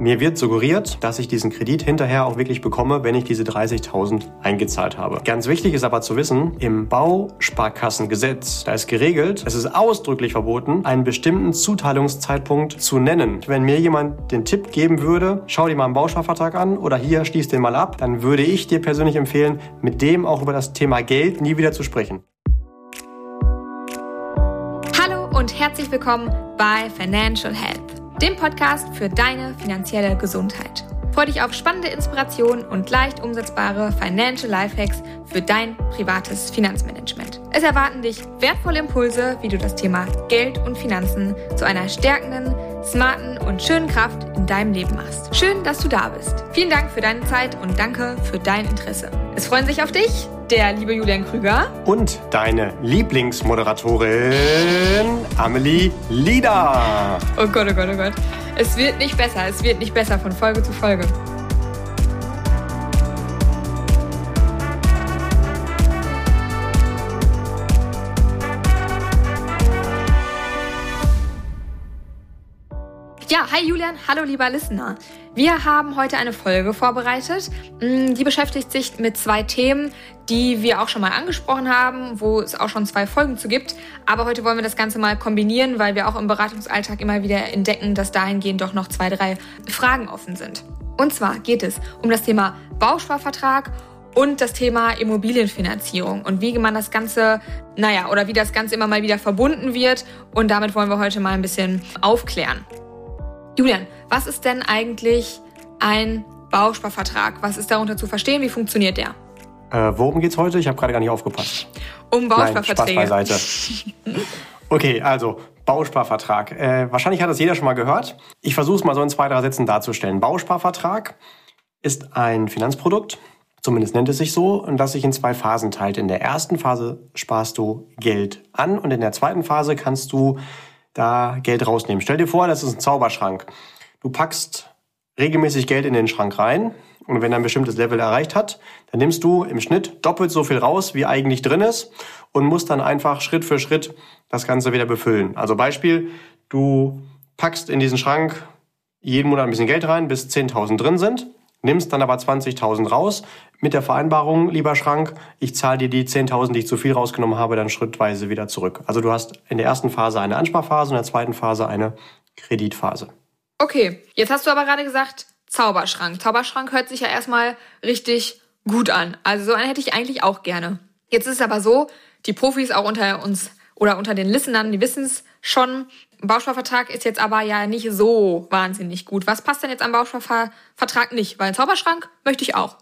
Mir wird suggeriert, dass ich diesen Kredit hinterher auch wirklich bekomme, wenn ich diese 30.000 eingezahlt habe. Ganz wichtig ist aber zu wissen, im Bausparkassengesetz, da ist geregelt, es ist ausdrücklich verboten, einen bestimmten Zuteilungszeitpunkt zu nennen. Wenn mir jemand den Tipp geben würde, schau dir mal einen Bausparvertrag an oder hier schließ den mal ab, dann würde ich dir persönlich empfehlen, mit dem auch über das Thema Geld nie wieder zu sprechen. Hallo und herzlich willkommen bei Financial Health dem Podcast für deine finanzielle Gesundheit. Freue dich auf spannende Inspirationen und leicht umsetzbare Financial Lifehacks für dein privates Finanzmanagement. Es erwarten dich wertvolle Impulse, wie du das Thema Geld und Finanzen zu einer stärkenden, smarten und schönen Kraft in deinem Leben machst. Schön, dass du da bist. Vielen Dank für deine Zeit und danke für dein Interesse. Es freuen sich auf dich der liebe Julian Krüger und deine Lieblingsmoderatorin Amelie Lieder. Oh Gott, oh Gott, oh Gott. Es wird nicht besser, es wird nicht besser von Folge zu Folge. Hi Julian, hallo lieber Listener. Wir haben heute eine Folge vorbereitet, mm, die beschäftigt sich mit zwei Themen, die wir auch schon mal angesprochen haben, wo es auch schon zwei Folgen zu gibt. Aber heute wollen wir das Ganze mal kombinieren, weil wir auch im Beratungsalltag immer wieder entdecken, dass dahingehend doch noch zwei, drei Fragen offen sind. Und zwar geht es um das Thema Bausparvertrag und das Thema Immobilienfinanzierung und wie man das Ganze, naja, oder wie das Ganze immer mal wieder verbunden wird. Und damit wollen wir heute mal ein bisschen aufklären. Julian, was ist denn eigentlich ein Bausparvertrag? Was ist darunter zu verstehen? Wie funktioniert der? Äh, worum geht's heute? Ich habe gerade gar nicht aufgepasst. Um Bausparverträge. Nein, Spaß beiseite. okay, also Bausparvertrag. Äh, wahrscheinlich hat das jeder schon mal gehört. Ich versuche es mal so in zwei, drei Sätzen darzustellen. Bausparvertrag ist ein Finanzprodukt, zumindest nennt es sich so, und das sich in zwei Phasen teilt. In der ersten Phase sparst du Geld an und in der zweiten Phase kannst du da Geld rausnehmen. Stell dir vor, das ist ein Zauberschrank. Du packst regelmäßig Geld in den Schrank rein und wenn er ein bestimmtes Level erreicht hat, dann nimmst du im Schnitt doppelt so viel raus, wie eigentlich drin ist und musst dann einfach Schritt für Schritt das Ganze wieder befüllen. Also Beispiel, du packst in diesen Schrank jeden Monat ein bisschen Geld rein, bis 10.000 drin sind, nimmst dann aber 20.000 raus mit der Vereinbarung, lieber Schrank, ich zahle dir die 10.000, die ich zu viel rausgenommen habe, dann schrittweise wieder zurück. Also du hast in der ersten Phase eine Ansparphase in der zweiten Phase eine Kreditphase. Okay, jetzt hast du aber gerade gesagt, Zauberschrank. Zauberschrank hört sich ja erstmal richtig gut an. Also so einen hätte ich eigentlich auch gerne. Jetzt ist es aber so, die Profis auch unter uns oder unter den Listenern, die wissen es schon. Bausparvertrag ist jetzt aber ja nicht so wahnsinnig gut. Was passt denn jetzt am Bausparvertrag nicht? Weil einen Zauberschrank möchte ich auch.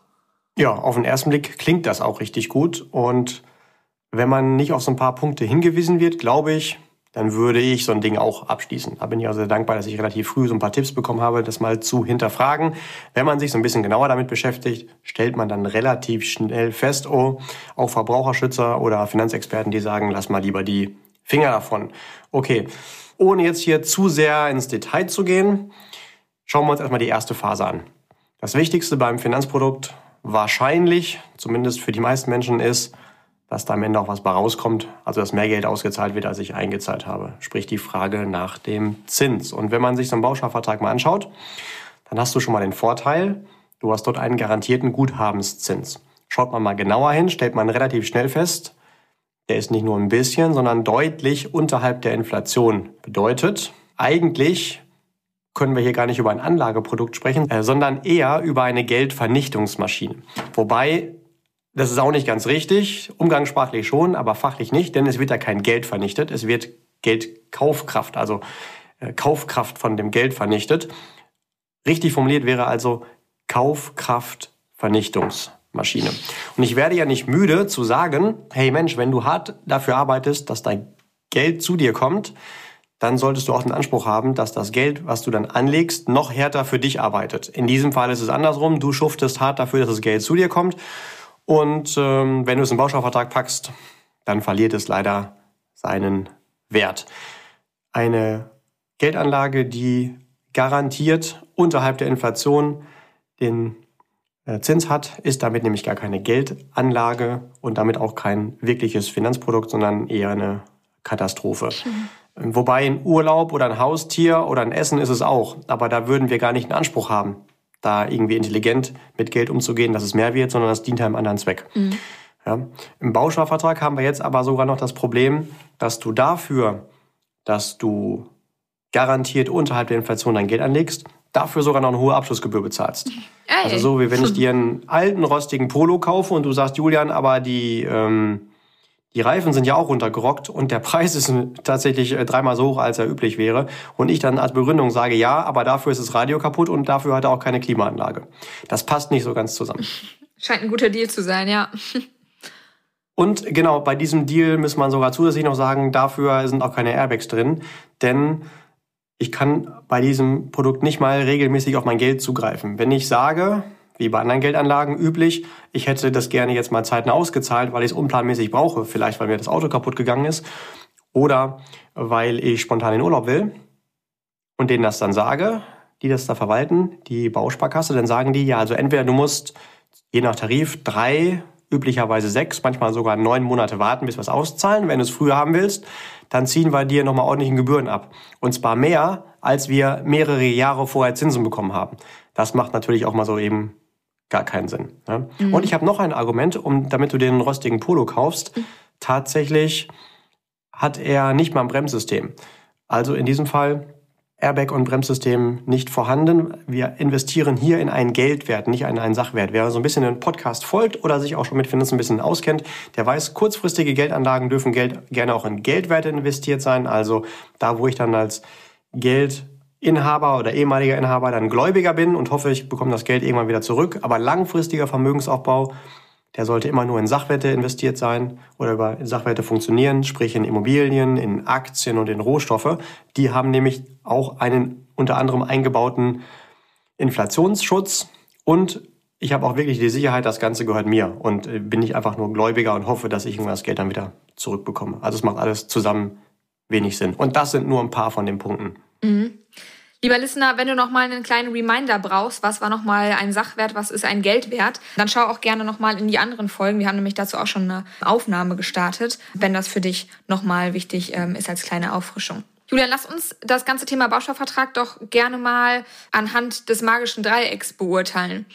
Ja, auf den ersten Blick klingt das auch richtig gut. Und wenn man nicht auf so ein paar Punkte hingewiesen wird, glaube ich, dann würde ich so ein Ding auch abschließen. Da bin ich also sehr dankbar, dass ich relativ früh so ein paar Tipps bekommen habe, das mal zu hinterfragen. Wenn man sich so ein bisschen genauer damit beschäftigt, stellt man dann relativ schnell fest, oh, auch Verbraucherschützer oder Finanzexperten, die sagen, lass mal lieber die Finger davon. Okay, ohne jetzt hier zu sehr ins Detail zu gehen, schauen wir uns erstmal die erste Phase an. Das Wichtigste beim Finanzprodukt wahrscheinlich, zumindest für die meisten Menschen, ist, dass da am Ende auch was bei rauskommt, also dass mehr Geld ausgezahlt wird, als ich eingezahlt habe. Sprich die Frage nach dem Zins. Und wenn man sich so einen Bausparvertrag mal anschaut, dann hast du schon mal den Vorteil, du hast dort einen garantierten Guthabenszins. Schaut man mal genauer hin, stellt man relativ schnell fest, der ist nicht nur ein bisschen, sondern deutlich unterhalb der Inflation. Bedeutet, eigentlich können wir hier gar nicht über ein Anlageprodukt sprechen, äh, sondern eher über eine Geldvernichtungsmaschine. Wobei, das ist auch nicht ganz richtig, umgangssprachlich schon, aber fachlich nicht, denn es wird ja kein Geld vernichtet, es wird Geldkaufkraft, also äh, Kaufkraft von dem Geld vernichtet. Richtig formuliert wäre also Kaufkraftvernichtungsmaschine. Und ich werde ja nicht müde zu sagen, hey Mensch, wenn du hart dafür arbeitest, dass dein Geld zu dir kommt, dann solltest du auch den Anspruch haben, dass das Geld, was du dann anlegst, noch härter für dich arbeitet. In diesem Fall ist es andersrum. Du schuftest hart dafür, dass das Geld zu dir kommt. Und ähm, wenn du es im Bausparvertrag packst, dann verliert es leider seinen Wert. Eine Geldanlage, die garantiert unterhalb der Inflation den Zins hat, ist damit nämlich gar keine Geldanlage und damit auch kein wirkliches Finanzprodukt, sondern eher eine Katastrophe. Mhm. Wobei ein Urlaub oder ein Haustier oder ein Essen ist es auch. Aber da würden wir gar nicht einen Anspruch haben, da irgendwie intelligent mit Geld umzugehen, dass es mehr wird, sondern das dient einem anderen Zweck. Mhm. Ja. Im Bausparvertrag haben wir jetzt aber sogar noch das Problem, dass du dafür, dass du garantiert unterhalb der Inflation dein Geld anlegst, dafür sogar noch eine hohe Abschlussgebühr bezahlst. Ey. Also so wie wenn ich dir einen alten rostigen Polo kaufe und du sagst, Julian, aber die ähm, die Reifen sind ja auch runtergerockt und der Preis ist tatsächlich äh, dreimal so hoch, als er üblich wäre. Und ich dann als Begründung sage, ja, aber dafür ist das Radio kaputt und dafür hat er auch keine Klimaanlage. Das passt nicht so ganz zusammen. Scheint ein guter Deal zu sein, ja. Und genau, bei diesem Deal muss man sogar zusätzlich noch sagen, dafür sind auch keine Airbags drin, denn ich kann bei diesem Produkt nicht mal regelmäßig auf mein Geld zugreifen. Wenn ich sage, wie bei anderen Geldanlagen üblich, ich hätte das gerne jetzt mal zeitnah ausgezahlt, weil ich es unplanmäßig brauche, vielleicht weil mir das Auto kaputt gegangen ist oder weil ich spontan in Urlaub will und denen das dann sage, die das da verwalten, die Bausparkasse, dann sagen die, ja, also entweder du musst je nach Tarif drei, üblicherweise sechs, manchmal sogar neun Monate warten, bis wir es auszahlen. Wenn du es früher haben willst, dann ziehen wir dir nochmal ordentlichen Gebühren ab. Und zwar mehr, als wir mehrere Jahre vorher Zinsen bekommen haben. Das macht natürlich auch mal so eben gar keinen Sinn. Ja? Mhm. Und ich habe noch ein Argument, um, damit du den rostigen Polo kaufst. Mhm. Tatsächlich hat er nicht mal ein Bremssystem. Also in diesem Fall Airbag und Bremssystem nicht vorhanden. Wir investieren hier in einen Geldwert, nicht in einen Sachwert. Wer so ein bisschen den Podcast folgt oder sich auch schon mit Finanzen ein bisschen auskennt, der weiß, kurzfristige Geldanlagen dürfen Geld gerne auch in Geldwerte investiert sein. Also da, wo ich dann als Geld Inhaber oder ehemaliger Inhaber dann Gläubiger bin und hoffe, ich bekomme das Geld irgendwann wieder zurück. Aber langfristiger Vermögensaufbau, der sollte immer nur in Sachwerte investiert sein oder über Sachwerte funktionieren, sprich in Immobilien, in Aktien und in Rohstoffe. Die haben nämlich auch einen unter anderem eingebauten Inflationsschutz und ich habe auch wirklich die Sicherheit, das Ganze gehört mir und äh, bin nicht einfach nur Gläubiger und hoffe, dass ich irgendwann das Geld dann wieder zurückbekomme. Also es macht alles zusammen wenig Sinn. Und das sind nur ein paar von den Punkten. Mhm. Lieber Listener, wenn du noch mal einen kleinen Reminder brauchst, was war noch mal ein Sachwert, was ist ein Geldwert, dann schau auch gerne noch mal in die anderen Folgen. Wir haben nämlich dazu auch schon eine Aufnahme gestartet, wenn das für dich noch mal wichtig ähm, ist als kleine Auffrischung. Julian, lass uns das ganze Thema Baustoffvertrag doch gerne mal anhand des magischen Dreiecks beurteilen.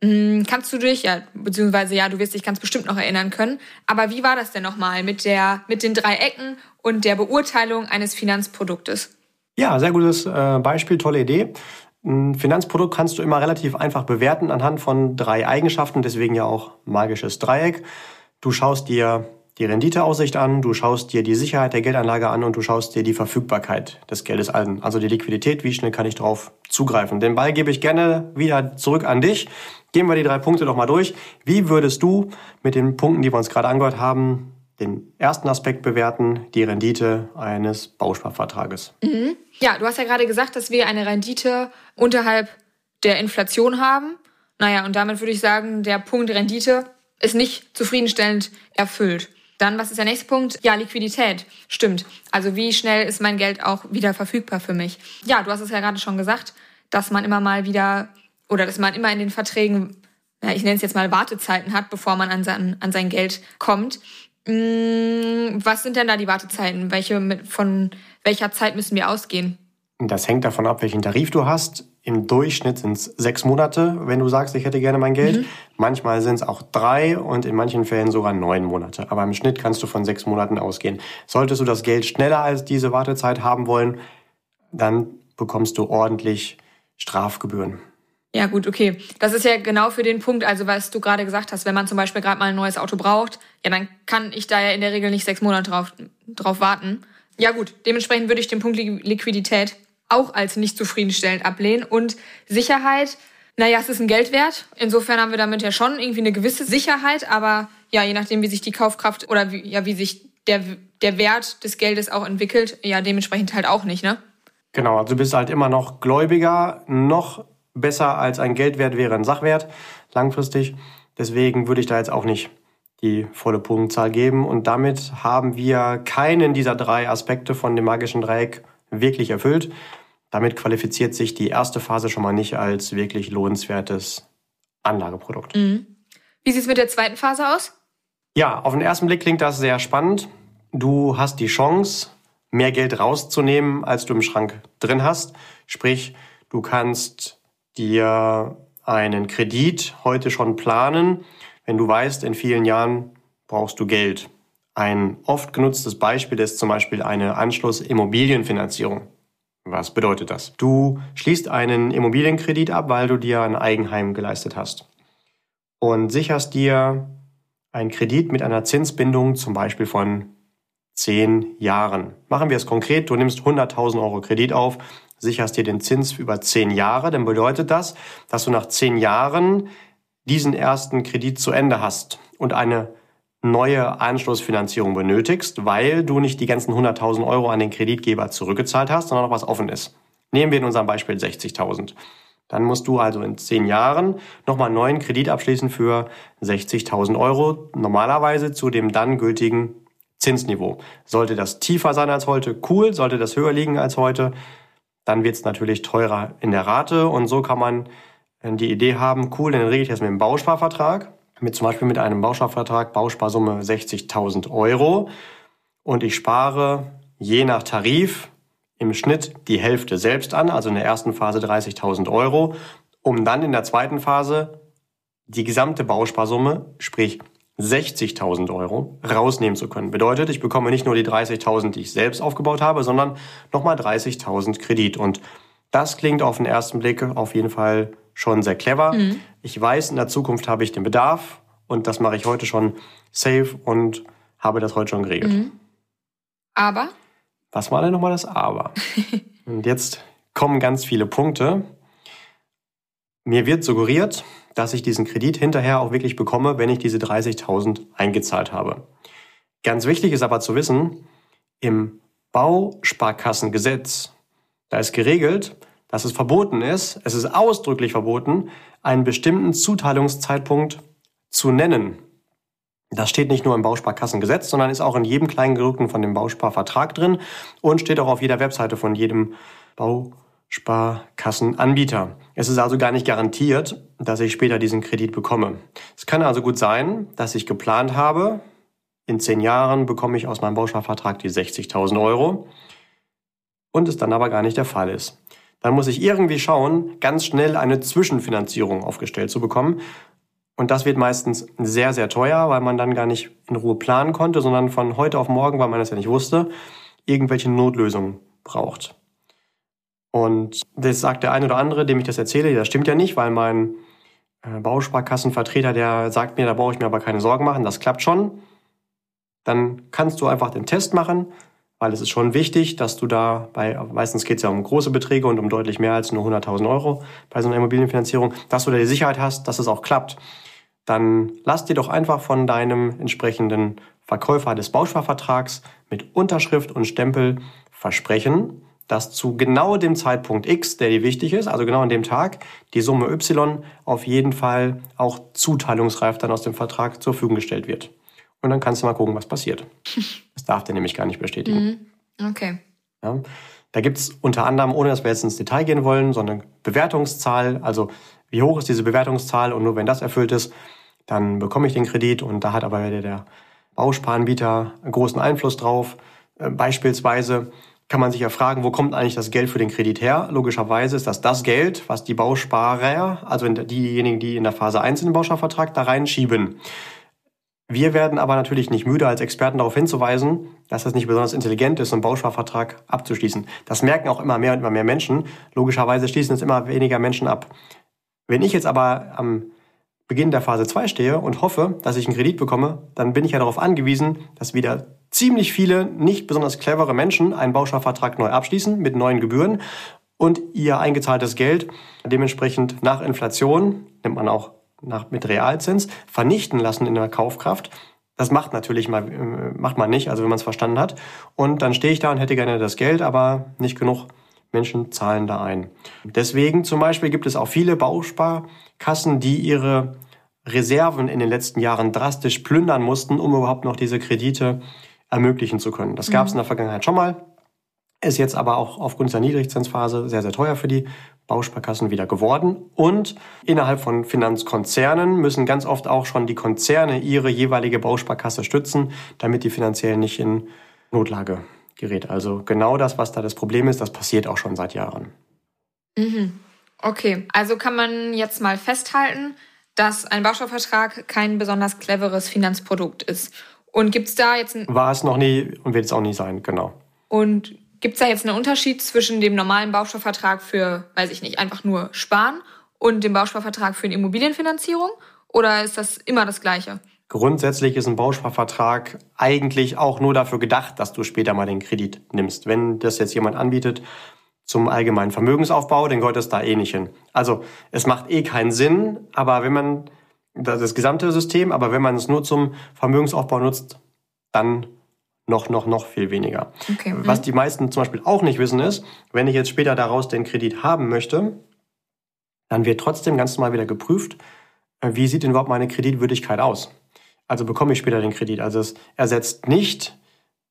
Hm, kannst du dich, ja, beziehungsweise ja, du wirst dich ganz bestimmt noch erinnern können, aber wie war das denn nochmal mit mit den drei Ecken und der Beurteilung eines Finanzproduktes? Ja, sehr gutes äh, Beispiel, tolle Idee. Ein Finanzprodukt kannst du immer relativ einfach bewerten anhand von drei Eigenschaften, deswegen ja auch magisches Dreieck. Du schaust dir die Renditeaussicht an, du schaust dir die Sicherheit der Geldanlage an und du schaust dir die Verfügbarkeit des Geldes an. Also die Liquidität, wie schnell kann ich darauf zugreifen. Den Ball gebe ich gerne wieder zurück an dich. Gehen wir die drei Punkte doch mal durch. Wie würdest du mit den Punkten, die wir uns gerade angehört haben, den ersten Aspekt bewerten, die Rendite eines Bausparvertrages. Mhm. Ja, du hast ja gerade gesagt, dass wir eine Rendite unterhalb der Inflation haben. Naja, und damit würde ich sagen, der Punkt Rendite ist nicht zufriedenstellend erfüllt. Dann, was ist der nächste Punkt? Ja, Liquidität. Stimmt. Also wie schnell ist mein Geld auch wieder verfügbar für mich? Ja, du hast es ja gerade schon gesagt, dass man immer mal wieder oder dass man immer in den Verträgen, ja, ich nenne es jetzt mal Wartezeiten hat, bevor man an sein, an sein Geld kommt. Mm, was sind denn da die Wartezeiten? Welche, von welcher Zeit müssen wir ausgehen? Das hängt davon ab, welchen Tarif du hast. Im Durchschnitt sind es sechs Monate, wenn du sagst, ich hätte gerne mein Geld. Mhm. Manchmal sind es auch drei und in manchen Fällen sogar neun Monate. Aber im Schnitt kannst du von sechs Monaten ausgehen. Solltest du das Geld schneller als diese Wartezeit haben wollen, dann bekommst du ordentlich Strafgebühren. Ja, gut, okay. Das ist ja genau für den Punkt, also was du gerade gesagt hast, wenn man zum Beispiel gerade mal ein neues Auto braucht, ja, dann kann ich da ja in der Regel nicht sechs Monate drauf, drauf warten. Ja, gut, dementsprechend würde ich den Punkt Liquidität auch als nicht zufriedenstellend ablehnen. Und Sicherheit, naja, es ist ein Geldwert. Insofern haben wir damit ja schon irgendwie eine gewisse Sicherheit, aber ja, je nachdem, wie sich die Kaufkraft oder wie, ja, wie sich der, der Wert des Geldes auch entwickelt, ja, dementsprechend halt auch nicht, ne? Genau, also du bist halt immer noch Gläubiger, noch besser als ein Geldwert wäre ein Sachwert langfristig. Deswegen würde ich da jetzt auch nicht die volle Punktzahl geben. Und damit haben wir keinen dieser drei Aspekte von dem magischen Dreieck wirklich erfüllt. Damit qualifiziert sich die erste Phase schon mal nicht als wirklich lohnenswertes Anlageprodukt. Mhm. Wie sieht es mit der zweiten Phase aus? Ja, auf den ersten Blick klingt das sehr spannend. Du hast die Chance, mehr Geld rauszunehmen, als du im Schrank drin hast. Sprich, du kannst dir einen Kredit heute schon planen, wenn du weißt, in vielen Jahren brauchst du Geld. Ein oft genutztes Beispiel ist zum Beispiel eine Anschlussimmobilienfinanzierung. Was bedeutet das? Du schließt einen Immobilienkredit ab, weil du dir ein Eigenheim geleistet hast und sicherst dir einen Kredit mit einer Zinsbindung zum Beispiel von zehn Jahren. Machen wir es konkret, du nimmst 100.000 Euro Kredit auf, sicherst dir den Zins über zehn Jahre, dann bedeutet das, dass du nach zehn Jahren diesen ersten Kredit zu Ende hast und eine neue Anschlussfinanzierung benötigst, weil du nicht die ganzen 100.000 Euro an den Kreditgeber zurückgezahlt hast, sondern noch was offen ist. Nehmen wir in unserem Beispiel 60.000. Dann musst du also in zehn Jahren nochmal einen neuen Kredit abschließen für 60.000 Euro, normalerweise zu dem dann gültigen Zinsniveau. Sollte das tiefer sein als heute, cool. Sollte das höher liegen als heute, dann wird es natürlich teurer in der Rate. Und so kann man äh, die Idee haben, cool, dann rede ich jetzt mit dem Bausparvertrag mit zum Beispiel mit einem Bausparvertrag, Bausparsumme 60.000 Euro und ich spare je nach Tarif im Schnitt die Hälfte selbst an, also in der ersten Phase 30.000 Euro, um dann in der zweiten Phase die gesamte Bausparsumme, sprich 60.000 Euro, rausnehmen zu können. Bedeutet, ich bekomme nicht nur die 30.000, die ich selbst aufgebaut habe, sondern nochmal 30.000 Kredit. Und das klingt auf den ersten Blick auf jeden Fall schon sehr clever. Mhm. Ich weiß, in der Zukunft habe ich den Bedarf und das mache ich heute schon safe und habe das heute schon geregelt. Mhm. Aber? Was war denn nochmal das Aber? und jetzt kommen ganz viele Punkte. Mir wird suggeriert, dass ich diesen Kredit hinterher auch wirklich bekomme, wenn ich diese 30.000 eingezahlt habe. Ganz wichtig ist aber zu wissen, im Bausparkassengesetz, da ist geregelt, dass es verboten ist, es ist ausdrücklich verboten, einen bestimmten Zuteilungszeitpunkt zu nennen. Das steht nicht nur im Bausparkassengesetz, sondern ist auch in jedem Kleingedruckten von dem Bausparvertrag drin und steht auch auf jeder Webseite von jedem Bausparkassenanbieter. Es ist also gar nicht garantiert, dass ich später diesen Kredit bekomme. Es kann also gut sein, dass ich geplant habe, in zehn Jahren bekomme ich aus meinem Bausparvertrag die 60.000 Euro und es dann aber gar nicht der Fall ist dann muss ich irgendwie schauen, ganz schnell eine Zwischenfinanzierung aufgestellt zu bekommen. Und das wird meistens sehr, sehr teuer, weil man dann gar nicht in Ruhe planen konnte, sondern von heute auf morgen, weil man das ja nicht wusste, irgendwelche Notlösungen braucht. Und das sagt der eine oder andere, dem ich das erzähle, das stimmt ja nicht, weil mein äh, Bausparkassenvertreter, der sagt mir, da brauche ich mir aber keine Sorgen machen, das klappt schon. Dann kannst du einfach den Test machen, weil es ist schon wichtig, dass du da bei, meistens geht es ja um große Beträge und um deutlich mehr als nur 100.000 Euro bei so einer Immobilienfinanzierung, dass du da die Sicherheit hast, dass es auch klappt. Dann lass dir doch einfach von deinem entsprechenden Verkäufer des Bausparvertrags mit Unterschrift und Stempel versprechen, dass zu genau dem Zeitpunkt X, der dir wichtig ist, also genau an dem Tag, die Summe Y auf jeden Fall auch zuteilungsreif dann aus dem Vertrag zur Verfügung gestellt wird. Und dann kannst du mal gucken, was passiert. Das darf der nämlich gar nicht bestätigen. Mhm. Okay. Ja. Da gibt's unter anderem, ohne dass wir jetzt ins Detail gehen wollen, so eine Bewertungszahl. Also wie hoch ist diese Bewertungszahl? Und nur wenn das erfüllt ist, dann bekomme ich den Kredit. Und da hat aber der, der Bausparanbieter großen Einfluss drauf. Äh, beispielsweise kann man sich ja fragen, wo kommt eigentlich das Geld für den Kredit her? Logischerweise ist das das Geld, was die Bausparer, also diejenigen, die in der Phase 1 in den Bausparvertrag da reinschieben. Wir werden aber natürlich nicht müde, als Experten darauf hinzuweisen, dass es nicht besonders intelligent ist, einen Bausparvertrag abzuschließen. Das merken auch immer mehr und immer mehr Menschen. Logischerweise schließen es immer weniger Menschen ab. Wenn ich jetzt aber am Beginn der Phase 2 stehe und hoffe, dass ich einen Kredit bekomme, dann bin ich ja darauf angewiesen, dass wieder ziemlich viele nicht besonders clevere Menschen einen Bausparvertrag neu abschließen mit neuen Gebühren und ihr eingezahltes Geld dementsprechend nach Inflation, nimmt man auch nach, mit Realzins vernichten lassen in der Kaufkraft. Das macht natürlich mal, äh, macht man nicht, also wenn man es verstanden hat. Und dann stehe ich da und hätte gerne das Geld, aber nicht genug Menschen zahlen da ein. Deswegen zum Beispiel gibt es auch viele Bausparkassen, die ihre Reserven in den letzten Jahren drastisch plündern mussten, um überhaupt noch diese Kredite ermöglichen zu können. Das gab es in der Vergangenheit schon mal, ist jetzt aber auch aufgrund der Niedrigzinsphase sehr, sehr teuer für die Bausparkassen wieder geworden. Und innerhalb von Finanzkonzernen müssen ganz oft auch schon die Konzerne ihre jeweilige Bausparkasse stützen, damit die finanziell nicht in Notlage gerät. Also genau das, was da das Problem ist, das passiert auch schon seit Jahren. Mhm. Okay, also kann man jetzt mal festhalten, dass ein Baustoffvertrag kein besonders cleveres Finanzprodukt ist. Und gibt es da jetzt ein War es noch nie und wird es auch nie sein, genau. Und gibt es da jetzt einen Unterschied zwischen dem normalen Baustoffvertrag für, weiß ich nicht, einfach nur Sparen und dem Baustoffvertrag für eine Immobilienfinanzierung? Oder ist das immer das Gleiche? Grundsätzlich ist ein Bausparvertrag eigentlich auch nur dafür gedacht, dass du später mal den Kredit nimmst. Wenn das jetzt jemand anbietet zum allgemeinen Vermögensaufbau, dann gehört das da eh nicht hin. Also es macht eh keinen Sinn, aber wenn man das, gesamte System, aber wenn man es nur zum Vermögensaufbau nutzt, dann noch, noch, noch viel weniger. Okay. Was mhm. die meisten zum Beispiel auch nicht wissen ist, wenn ich jetzt später daraus den Kredit haben möchte, dann wird trotzdem ganz normal wieder geprüft, äh, wie sieht denn überhaupt meine Kreditwürdigkeit aus. Also bekomme ich später den Kredit. Also es ersetzt nicht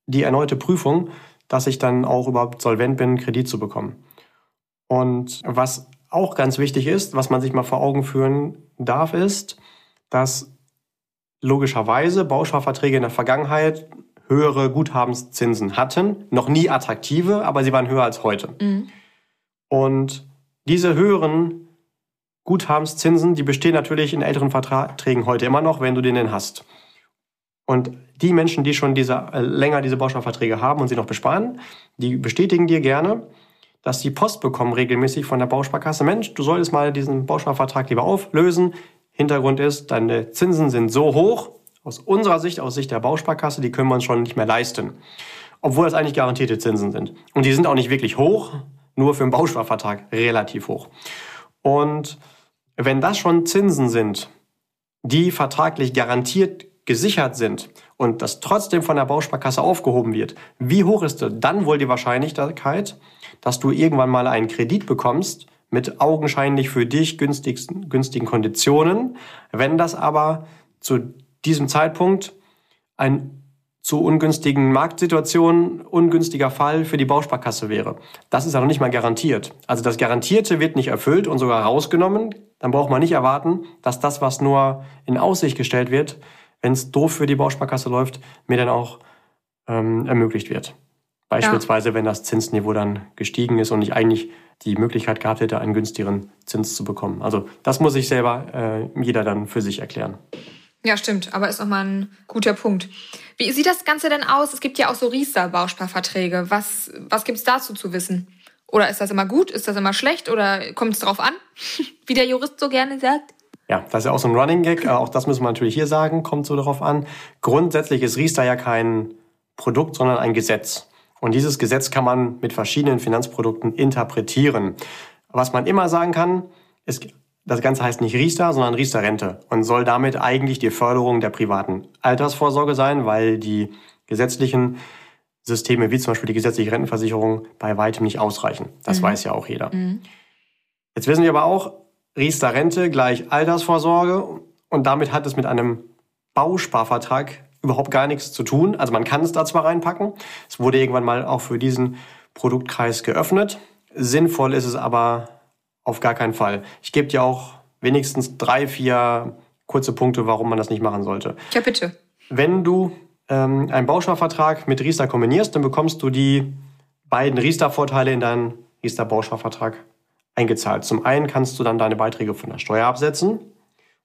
die erneute Prüfung, dass ich dann auch überhaupt solvent bin, Kredit zu bekommen. Und was auch ganz wichtig ist, was man sich mal vor Augen führen darf, ist, dass logischerweise Bausparverträge in der Vergangenheit höhere Guthabenszinsen hatten. Noch nie attraktive, aber sie waren höher als heute. Mhm. Und diese höheren Guthabenszinsen, die bestehen natürlich in älteren Verträgen heute immer noch, wenn du den denn hast. Und die Menschen, die schon diese, äh, länger diese Bausparverträge haben und sie noch besparen, die bestätigen dir gerne, dass die Post bekommen regelmäßig von der Bausparkasse. Mensch, du solltest mal diesen Bausparvertrag lieber auflösen. Hintergrund ist, deine Zinsen sind so hoch, aus unserer Sicht, aus Sicht der Bausparkasse, die können wir uns schon nicht mehr leisten. Obwohl das eigentlich garantierte Zinsen sind. Und die sind auch nicht wirklich hoch, nur für einen Bausparvertrag relativ hoch. Und wenn das schon Zinsen sind, die vertraglich garantiert gesichert sind und das trotzdem von der Bausparkasse aufgehoben wird, wie hoch ist dann wohl die Wahrscheinlichkeit, dass du irgendwann mal einen Kredit bekommst mit augenscheinlich für dich günstigsten, günstigen Konditionen, wenn das aber zu diesem Zeitpunkt ein zu ungünstigen Marktsituationen ungünstiger Fall für die Bausparkasse wäre. Das ist aber nicht mal garantiert. Also das Garantierte wird nicht erfüllt und sogar rausgenommen. Dann braucht man nicht erwarten, dass das, was nur in Aussicht gestellt wird, wenn es doof für die Bausparkasse läuft, mir dann auch ähm, ermöglicht wird. Beispielsweise, ja. wenn das Zinsniveau dann gestiegen ist und ich eigentlich die Möglichkeit gehabt hätte, einen günstigeren Zins zu bekommen. Also das muss sich selber äh, jeder dann für sich erklären. Ja, stimmt, aber ist nochmal ein guter Punkt. Wie sieht das Ganze denn aus? Es gibt ja auch so Riester-Bausparverträge. Was, was gibt es dazu zu wissen? Oder ist das immer gut? Ist das immer schlecht? Oder kommt es drauf an? Wie der Jurist so gerne sagt? Ja, das ist ja auch so ein Running Gag. Auch das müssen wir natürlich hier sagen, kommt so darauf an. Grundsätzlich ist Riester ja kein Produkt, sondern ein Gesetz. Und dieses Gesetz kann man mit verschiedenen Finanzprodukten interpretieren. Was man immer sagen kann, ist, das Ganze heißt nicht Riester, sondern Riester-Rente und soll damit eigentlich die Förderung der privaten Altersvorsorge sein, weil die gesetzlichen Systeme wie zum Beispiel die gesetzliche Rentenversicherung bei weitem nicht ausreichen. Das mhm. weiß ja auch jeder. Mhm. Jetzt wissen wir aber auch, Riester-Rente gleich Altersvorsorge und damit hat es mit einem Bausparvertrag überhaupt gar nichts zu tun. Also man kann es da zwar reinpacken, es wurde irgendwann mal auch für diesen Produktkreis geöffnet. Sinnvoll ist es aber auf gar keinen Fall. Ich gebe dir auch wenigstens drei, vier kurze Punkte, warum man das nicht machen sollte. Ja, bitte. Wenn du ähm, einen Bausparvertrag mit Riester kombinierst, dann bekommst du die beiden Riester-Vorteile in deinen Riester-Bausparvertrag eingezahlt. Zum einen kannst du dann deine Beiträge von der Steuer absetzen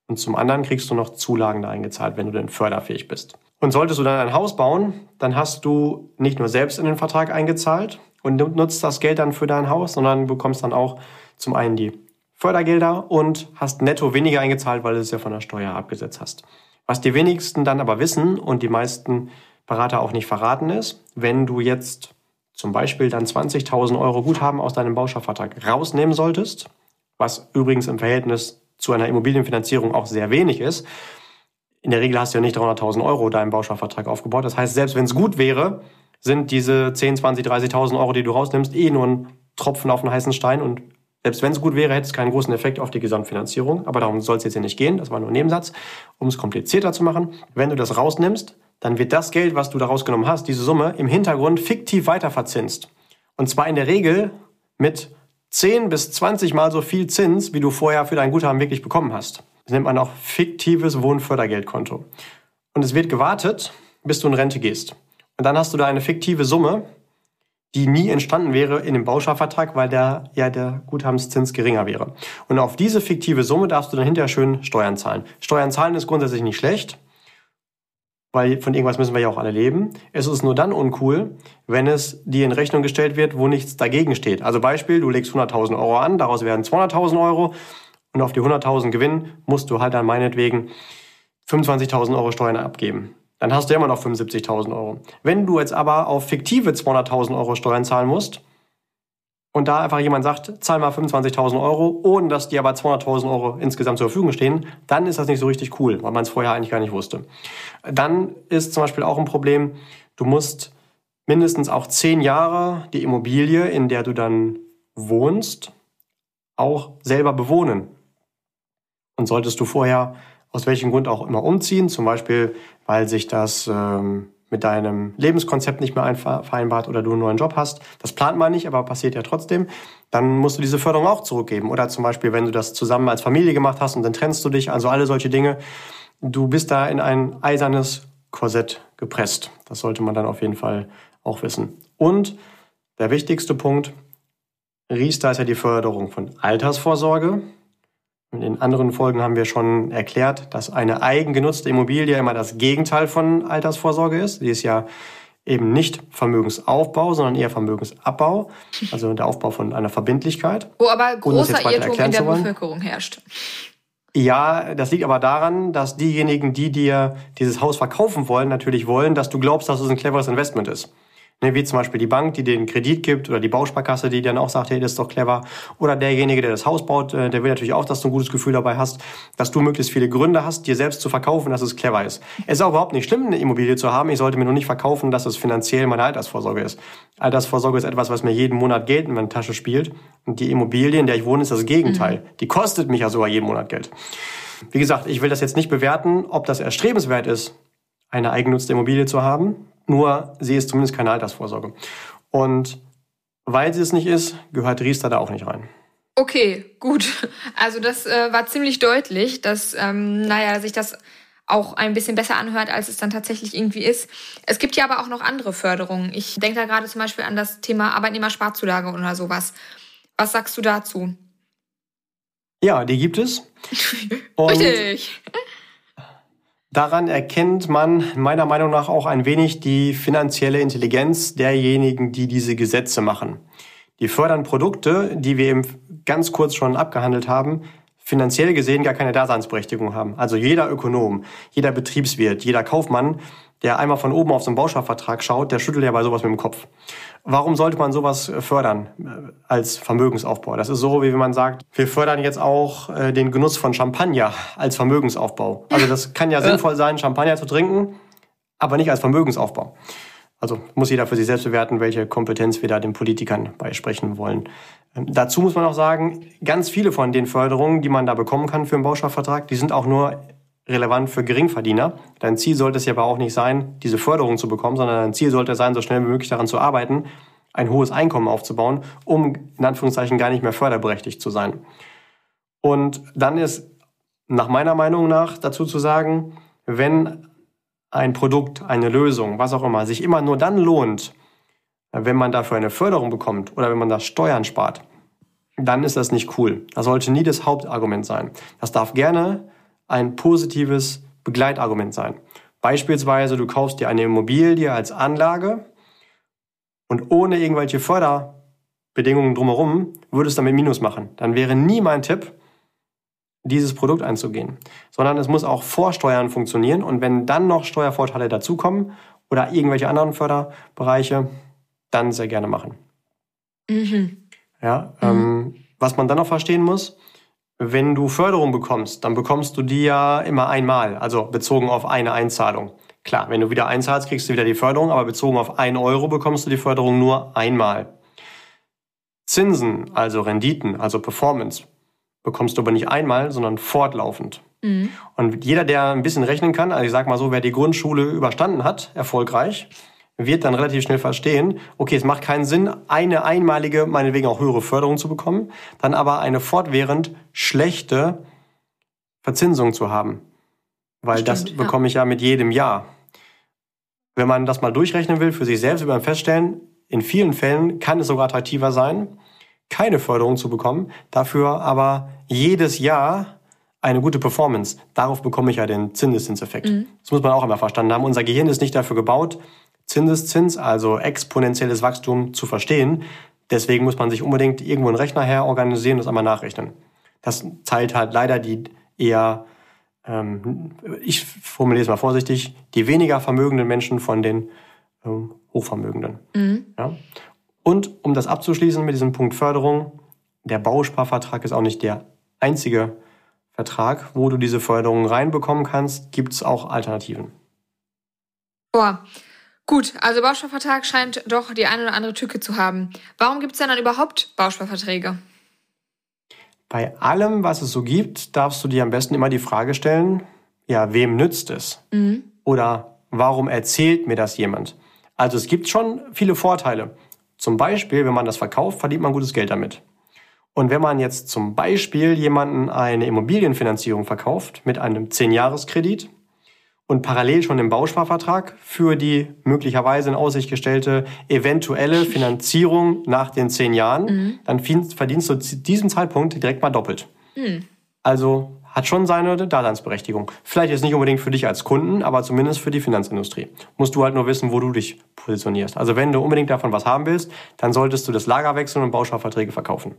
und zum anderen kriegst du noch Zulagen da eingezahlt, wenn du denn förderfähig bist. Und solltest du dann ein Haus bauen, dann hast du nicht nur selbst in den Vertrag eingezahlt und nutzt das Geld dann für dein Haus, sondern bekommst dann auch zum einen die Fördergelder und hast netto weniger eingezahlt, weil du es ja von der Steuer abgesetzt hast. Was die wenigsten dann aber wissen und die meisten Berater auch nicht verraten ist, wenn du jetzt zum Beispiel dann 20.000 Euro Guthaben aus deinem Bausparvertrag rausnehmen solltest, was übrigens im Verhältnis zu einer Immobilienfinanzierung auch sehr wenig ist. In der Regel hast du ja nicht 300.000 Euro deinem Bausparvertrag aufgebaut. Das heißt, selbst wenn es gut wäre, sind diese 10, 20, 30.000 Euro, die du rausnimmst, eh nur ein Tropfen auf einen heißen Stein und selbst wenn es gut wäre, hätte es keinen großen Effekt auf die Gesamtfinanzierung. Aber darum soll es jetzt hier nicht gehen. Das war nur ein Nebensatz, um es komplizierter zu machen. Wenn du das rausnimmst, dann wird das Geld, was du da rausgenommen hast, diese Summe, im Hintergrund fiktiv weiter verzinst. Und zwar in der Regel mit 10 bis 20 Mal so viel Zins, wie du vorher für dein Guthaben wirklich bekommen hast. Das nennt man auch fiktives Wohnfördergeldkonto. Und es wird gewartet, bis du in Rente gehst. Und dann hast du da eine fiktive Summe, die nie entstanden wäre in dem Bausparvertrag, weil der, ja, der Guthabenszins geringer wäre. Und auf diese fiktive Summe darfst du dann hinterher schön Steuern zahlen. Steuern zahlen ist grundsätzlich nicht schlecht, weil von irgendwas müssen wir ja auch alle leben. Es ist nur dann uncool, wenn es dir in Rechnung gestellt wird, wo nichts dagegen steht. Also Beispiel, du legst 100.000 Euro an, daraus werden 200.000 Euro und auf die 100.000 Gewinn musst du halt dann meinetwegen 25.000 Euro Steuern abgeben. Dann hast du immer noch 75.000 Euro. Wenn du jetzt aber auf fiktive 200.000 Euro Steuern zahlen musst und da einfach jemand sagt, zahl mal 25.000 Euro, ohne dass dir aber 200.000 Euro insgesamt zur Verfügung stehen, dann ist das nicht so richtig cool, weil man es vorher eigentlich gar nicht wusste. Dann ist zum Beispiel auch ein Problem, du musst mindestens auch zehn Jahre die Immobilie, in der du dann wohnst, auch selber bewohnen. Und solltest du vorher aus welchem Grund auch immer umziehen, zum Beispiel weil sich das ähm, mit deinem Lebenskonzept nicht mehr vereinbart oder du einen neuen Job hast. Das plant man nicht, aber passiert ja trotzdem. Dann musst du diese Förderung auch zurückgeben. Oder zum Beispiel, wenn du das zusammen als Familie gemacht hast und dann trennst du dich, also alle solche Dinge. Du bist da in ein eisernes Korsett gepresst. Das sollte man dann auf jeden Fall auch wissen. Und der wichtigste Punkt, Riester ist ja die Förderung von Altersvorsorge. In anderen Folgen haben wir schon erklärt, dass eine eigengenutzte Immobilie immer das Gegenteil von Altersvorsorge ist. Sie ist ja eben nicht Vermögensaufbau, sondern eher Vermögensabbau, also der Aufbau von einer Verbindlichkeit. Wo aber großer Irrtum in der Bevölkerung herrscht. Ja, das liegt aber daran, dass diejenigen, die dir dieses Haus verkaufen wollen, natürlich wollen, dass du glaubst, dass es ein cleveres Investment ist. Ne, wie zum Beispiel die Bank, die den Kredit gibt oder die Bausparkasse, die dann auch sagt, hey, das ist doch clever. Oder derjenige, der das Haus baut, äh, der will natürlich auch, dass du ein gutes Gefühl dabei hast, dass du möglichst viele Gründe hast, dir selbst zu verkaufen, dass es clever ist. Es ist auch überhaupt nicht schlimm, eine Immobilie zu haben. Ich sollte mir nur nicht verkaufen, dass es finanziell meine Altersvorsorge ist. Altersvorsorge ist etwas, was mir jeden Monat Geld in meine Tasche spielt. Und die Immobilie, in der ich wohne, ist das Gegenteil. Mhm. Die kostet mich ja sogar jeden Monat Geld. Wie gesagt, ich will das jetzt nicht bewerten, ob das erstrebenswert ist, eine eigennutzte Immobilie zu haben. Nur sie ist zumindest keine Altersvorsorge. Und weil sie es nicht ist, gehört Riester da auch nicht rein. Okay, gut. Also das äh, war ziemlich deutlich, dass, ähm, naja, sich das auch ein bisschen besser anhört, als es dann tatsächlich irgendwie ist. Es gibt ja aber auch noch andere Förderungen. Ich denke da gerade zum Beispiel an das Thema Arbeitnehmersparzulage oder sowas. Was sagst du dazu? Ja, die gibt es. Richtig. Daran erkennt man meiner Meinung nach auch ein wenig die finanzielle Intelligenz derjenigen, die diese Gesetze machen. Die fördern Produkte, die wir eben ganz kurz schon abgehandelt haben, finanziell gesehen gar keine Daseinsberechtigung haben. Also jeder Ökonom, jeder Betriebswirt, jeder Kaufmann der einmal von oben auf so einen Bausparvertrag schaut, der schüttelt ja bei sowas mit dem Kopf. Warum sollte man sowas äh, fördern äh, als Vermögensaufbau? Das ist so, wie wenn man sagt, wir fördern jetzt auch äh, den Genuss von Champagner als Vermögensaufbau. Also das kann ja sinnvoll sein, Champagner zu trinken, aber nicht als Vermögensaufbau. Also muss jeder für sich selbst bewerten, welche Kompetenz wir da den Politikern beisprechen wollen. Ähm, dazu muss man auch sagen, ganz viele von den Förderungen, die man da bekommen kann für einen Bausparvertrag, die sind auch nur relevant für Geringverdiener. Dein Ziel sollte es ja aber auch nicht sein, diese Förderung zu bekommen, sondern dein Ziel sollte sein, so schnell wie möglich daran zu arbeiten, ein hohes Einkommen aufzubauen, um in Anführungszeichen gar nicht mehr förderberechtigt zu sein. Und dann ist nach meiner Meinung nach dazu zu sagen, wenn ein Produkt, eine Lösung, was auch immer, sich immer nur dann lohnt, wenn man dafür eine Förderung bekommt oder wenn man das Steuern spart, dann ist das nicht cool. Das sollte nie das Hauptargument sein. Das darf gerne ein positives Begleitargument sein. Beispielsweise, du kaufst dir eine Immobilie als Anlage und ohne irgendwelche Förderbedingungen drumherum würdest du damit Minus machen. Dann wäre nie mein Tipp, dieses Produkt einzugehen. Sondern es muss auch vor Steuern funktionieren und wenn dann noch Steuervorteile dazukommen oder irgendwelche anderen Förderbereiche, dann sehr gerne machen. Mhm. Ja, mhm. Ähm, was man dann noch verstehen muss, wenn du Förderung bekommst, dann bekommst du die ja immer einmal, also bezogen auf eine Einzahlung. Klar, wenn du wieder einzahlst, kriegst du wieder die Förderung, aber bezogen auf ein Euro bekommst du die Förderung nur einmal. Zinsen, also Renditen, also Performance, bekommst du aber nicht einmal, sondern fortlaufend. Mhm. Und jeder, der ein bisschen rechnen kann, also ich sag mal so, wer die Grundschule überstanden hat, erfolgreich, wird dann relativ schnell verstehen, okay, es macht keinen Sinn, eine einmalige, meinetwegen auch höhere Förderung zu bekommen, dann aber eine fortwährend schlechte Verzinsung zu haben. Weil Stimmt, das ja. bekomme ich ja mit jedem Jahr. Wenn man das mal durchrechnen will, für sich selbst, wird man feststellen, in vielen Fällen kann es sogar attraktiver sein, keine Förderung zu bekommen, dafür aber jedes Jahr eine gute Performance. Darauf bekomme ich ja den Zinseszinseffekt. Mhm. Das muss man auch einmal verstanden haben. Unser Gehirn ist nicht dafür gebaut, Zinseszins, also exponentielles Wachstum, zu verstehen. Deswegen muss man sich unbedingt irgendwo einen Rechner her organisieren und das einmal nachrechnen. Das zahlt halt leider die eher, ähm, ich formuliere es mal vorsichtig, die weniger vermögenden Menschen von den ähm, Hochvermögenden. Mhm. Ja? Und um das abzuschließen mit diesem Punkt Förderung, der Bausparvertrag ist auch nicht der einzige Vertrag, wo du diese Förderung reinbekommen kannst. Gibt es auch Alternativen? Boah. Gut, also Bausparvertrag scheint doch die eine oder andere Tücke zu haben. Warum gibt es denn dann überhaupt Bausparverträge? Bei allem, was es so gibt, darfst du dir am besten immer die Frage stellen, ja, wem nützt es? Mhm. Oder warum erzählt mir das jemand? Also es gibt schon viele Vorteile. Zum Beispiel, wenn man das verkauft, verdient man gutes Geld damit. Und wenn man jetzt zum Beispiel jemanden eine Immobilienfinanzierung verkauft mit einem 10-Jahres-Kredit und parallel schon den Bausparvertrag für die möglicherweise in Aussicht gestellte eventuelle Finanzierung nach den 10 Jahren, mhm. dann verdienst du zu diesem Zeitpunkt direkt mal doppelt. Mhm. Also hat schon seine Daseinsberechtigung. Vielleicht jetzt nicht unbedingt für dich als Kunden, aber zumindest für die Finanzindustrie. Musst du halt nur wissen, wo du dich positionierst. Also wenn du unbedingt davon was haben willst, dann solltest du das Lager wechseln und Bausparverträge verkaufen.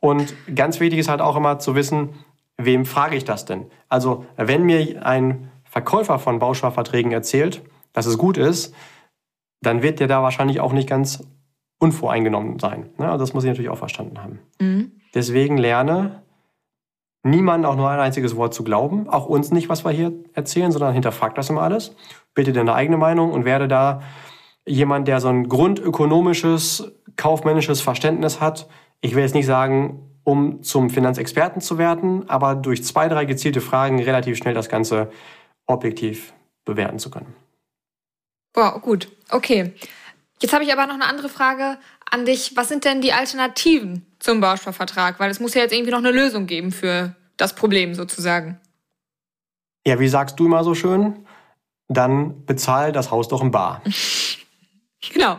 Und ganz wichtig ist halt auch immer zu wissen, wem frage ich das denn? Also wenn mir ein Verkäufer von Bausparverträgen erzählt, dass es gut ist, dann wird der da wahrscheinlich auch nicht ganz unvoreingenommen sein. Ne? Also das muss ich natürlich auch verstanden haben. Mhm. Deswegen lerne niemanden auch nur ein einziges Wort zu glauben, auch uns nicht, was wir hier erzählen, sondern hinterfrag das immer alles, bitte deine eigene Meinung und werde da jemand, der so ein grundökonomisches, kaufmännisches Verständnis hat. Ich will jetzt nicht sagen, um zum Finanzexperten zu werden, aber durch zwei, drei gezielte Fragen relativ schnell das Ganze objektiv bewerten zu können. Boah, gut, okay. Jetzt habe ich aber noch eine andere Frage an dich. Was sind denn die Alternativen zum Bausparvertrag? Weil es muss ja jetzt irgendwie noch eine Lösung geben für das Problem sozusagen. Ja, wie sagst du immer so schön? Dann bezahl das Haus doch im Bar. genau.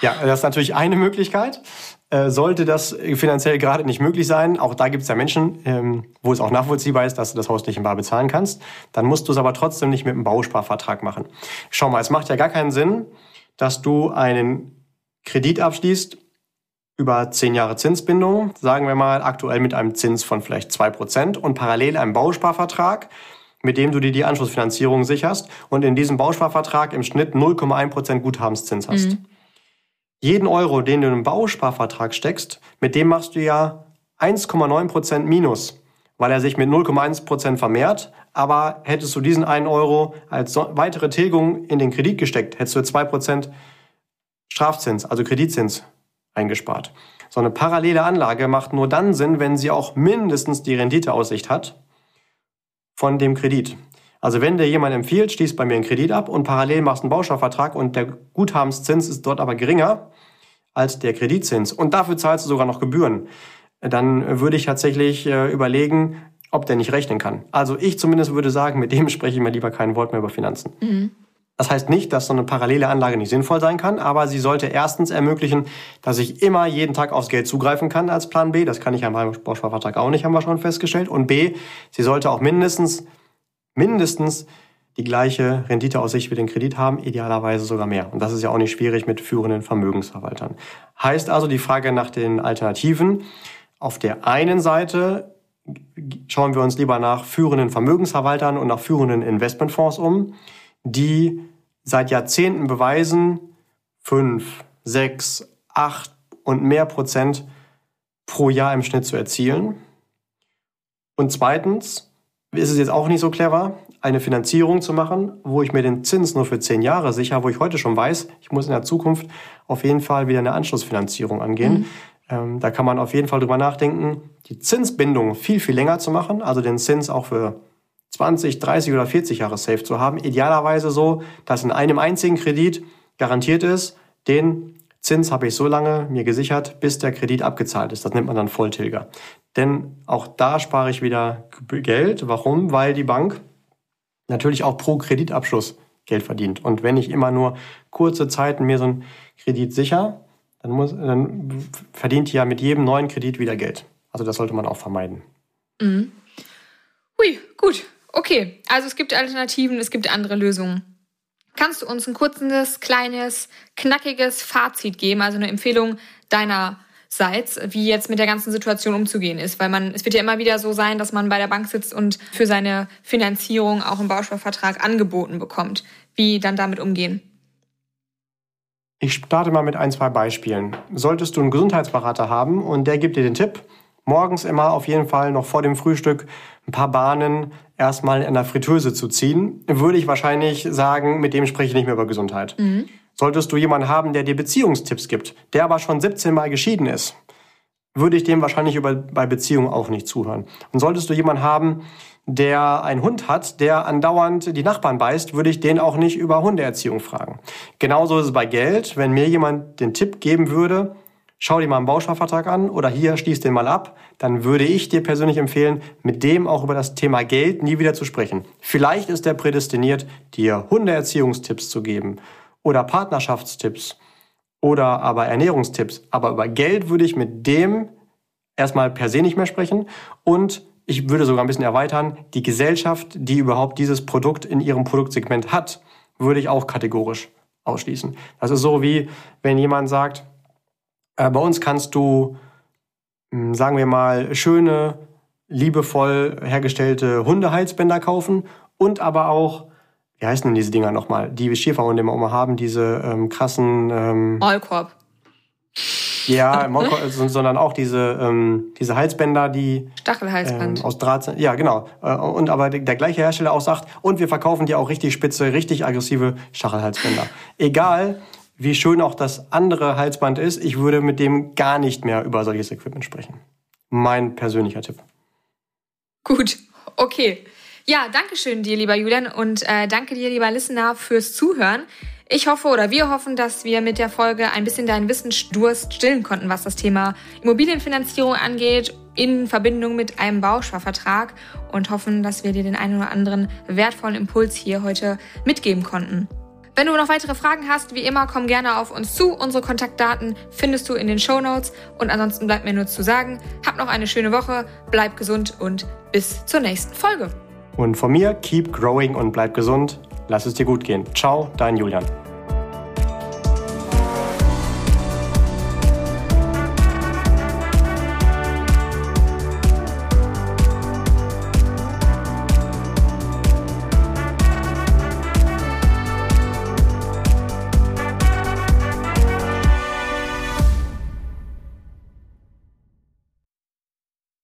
Ja, das ist natürlich eine Möglichkeit. Äh, sollte das finanziell gerade nicht möglich sein, auch da gibt es ja Menschen, ähm, wo es auch nachvollziehbar ist, dass du das Haus nicht im Bar bezahlen kannst, dann musst du es aber trotzdem nicht mit einem Bausparvertrag machen. Schau mal, es macht ja gar keinen Sinn, dass du einen Kredit abschließt über zehn Jahre Zinsbindung, sagen wir mal aktuell mit einem Zins von vielleicht zwei Prozent und parallel einen Bausparvertrag, mit dem du dir die Anschlussfinanzierung sicherst und in diesem Bausparvertrag im Schnitt 0,1 Prozent Guthabenszins hast. Mhm. Jeden Euro, den du in einen Bausparvertrag steckst, mit dem machst du ja 1,9 Prozent Minus, weil er sich mit 0,1 Prozent vermehrt. Aber hättest du diesen einen Euro als weitere Tilgung in den Kredit gesteckt, hättest du 2 Prozent Strafzins, also Kreditzins eingespart. So eine parallele Anlage macht nur dann Sinn, wenn sie auch mindestens die Renditeaussicht hat von dem Kredit. Also wenn dir jemand empfiehlt, schließt bei mir einen Kredit ab und parallel machst einen Bausparvertrag und der Guthabenszins ist dort aber geringer als der Kreditzins und dafür zahlst du sogar noch Gebühren, dann würde ich tatsächlich äh, überlegen, ob der nicht rechnen kann. Also ich zumindest würde sagen, mit dem spreche ich mir lieber kein Wort mehr über Finanzen. Mhm. Das heißt nicht, dass so eine parallele Anlage nicht sinnvoll sein kann, aber sie sollte erstens ermöglichen, dass ich immer jeden Tag aufs Geld zugreifen kann als Plan B. Das kann ich ja beim Bausparvertrag auch nicht, haben wir schon festgestellt. Und B, sie sollte auch mindestens, mindestens die gleiche Renditeaussicht wie den Kredit haben, idealerweise sogar mehr. Und das ist ja auch nicht schwierig mit führenden Vermögensverwaltern. Heißt also die Frage nach den Alternativen. Auf der einen Seite schauen wir uns lieber nach führenden Vermögensverwaltern und nach führenden Investmentfonds um die seit Jahrzehnten beweisen, fünf, sechs, acht und mehr Prozent pro Jahr im Schnitt zu erzielen. Und zweitens ist es jetzt auch nicht so clever, eine Finanzierung zu machen, wo ich mir den Zins nur für zehn Jahre sicher, wo ich heute schon weiß, ich muss in der Zukunft auf jeden Fall wieder eine Anschlussfinanzierung angehen. Mhm. Ähm, da kann man auf jeden Fall drüber nachdenken, die Zinsbindung viel, viel länger zu machen, also den Zins auch für 20, 30 oder 40 Jahre safe zu haben. Idealerweise so, dass in einem einzigen Kredit garantiert ist, den Zins habe ich so lange mir gesichert, bis der Kredit abgezahlt ist. Das nennt man dann Volltilger. Denn auch da spare ich wieder Geld. Warum? Weil die Bank natürlich auch pro Kreditabschluss Geld verdient. Und wenn ich immer nur kurze Zeit mir so einen Kredit sicher, dann, muss, dann verdient ja mit jedem neuen Kredit wieder Geld. Also das sollte man auch vermeiden. Mhm. Hui, gut. Okay, also es gibt Alternativen, es gibt andere Lösungen. Kannst du uns ein kurzes, kleines, knackiges Fazit geben, also eine Empfehlung deinerseits, wie jetzt mit der ganzen Situation umzugehen ist? Weil man, es wird ja immer wieder so sein, dass man bei der Bank sitzt und für seine Finanzierung auch einen Bausparvertrag angeboten bekommt. Wie dann damit umgehen? Ich starte mal mit ein, zwei Beispielen. Solltest du einen Gesundheitsberater haben und der gibt dir den Tipp, morgens immer auf jeden Fall noch vor dem Frühstück ein paar Bahnen erstmal in der Fritteuse zu ziehen, würde ich wahrscheinlich sagen, mit dem spreche ich nicht mehr über Gesundheit. Mhm. Solltest du jemanden haben, der dir Beziehungstipps gibt, der aber schon 17 Mal geschieden ist, würde ich dem wahrscheinlich über, bei Beziehungen auch nicht zuhören. Und solltest du jemanden haben, der einen Hund hat, der andauernd die Nachbarn beißt, würde ich den auch nicht über Hundeerziehung fragen. Genauso ist es bei Geld. Wenn mir jemand den Tipp geben würde, schau dir mal einen Bausparvertrag an oder hier schließ den mal ab, dann würde ich dir persönlich empfehlen, mit dem auch über das Thema Geld nie wieder zu sprechen. Vielleicht ist er prädestiniert, dir Hundeerziehungstipps zu geben oder Partnerschaftstipps oder aber Ernährungstipps. Aber über Geld würde ich mit dem erstmal per se nicht mehr sprechen und ich würde sogar ein bisschen erweitern, die Gesellschaft, die überhaupt dieses Produkt in ihrem Produktsegment hat, würde ich auch kategorisch ausschließen. Das ist so wie, wenn jemand sagt, äh, bei uns kannst du, hm, sagen wir mal, schöne, liebevoll hergestellte Hundehalsbänder kaufen und aber auch, wie heißen denn diese Dinger nochmal, die Schäferhunde immer immer haben, diese ähm, krassen... Ähm, Maulkorb. Ja, sondern auch diese, ähm, diese Halsbänder, die Stachelhalsband. Ähm, aus Draht. Ja, genau. Äh, und aber der gleiche Hersteller auch sagt, und wir verkaufen dir auch richtig spitze, richtig aggressive Stachelhalsbänder. Egal, wie schön auch das andere Halsband ist, ich würde mit dem gar nicht mehr über solches Equipment sprechen. Mein persönlicher Tipp. Gut, okay. Ja, danke schön dir, lieber Julian, und äh, danke dir, lieber Listener, fürs Zuhören. Ich hoffe oder wir hoffen, dass wir mit der Folge ein bisschen deinen Wissensdurst stillen konnten, was das Thema Immobilienfinanzierung angeht, in Verbindung mit einem Bausparvertrag und hoffen, dass wir dir den einen oder anderen wertvollen Impuls hier heute mitgeben konnten. Wenn du noch weitere Fragen hast, wie immer, komm gerne auf uns zu. Unsere Kontaktdaten findest du in den Show Notes. Und ansonsten bleibt mir nur zu sagen, hab noch eine schöne Woche, bleib gesund und bis zur nächsten Folge. Und von mir, keep growing und bleib gesund. Lass es dir gut gehen. Ciao, dein Julian.